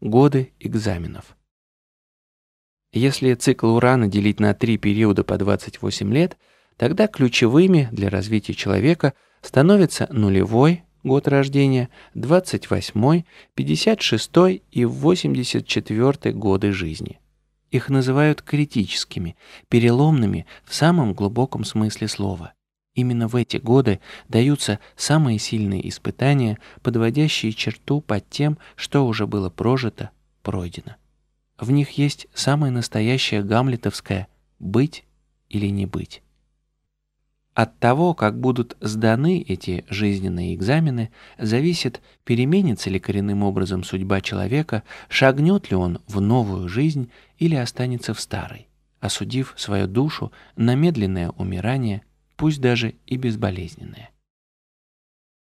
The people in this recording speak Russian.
Годы экзаменов. Если цикл Урана делить на три периода по 28 лет, тогда ключевыми для развития человека становятся нулевой год рождения, 28, 56 и 84 годы жизни. Их называют критическими, переломными в самом глубоком смысле слова. Именно в эти годы даются самые сильные испытания, подводящие черту под тем, что уже было прожито, пройдено. В них есть самое настоящее гамлетовское «быть или не быть». От того, как будут сданы эти жизненные экзамены, зависит, переменится ли коренным образом судьба человека, шагнет ли он в новую жизнь или останется в старой, осудив свою душу на медленное умирание, пусть даже и безболезненное.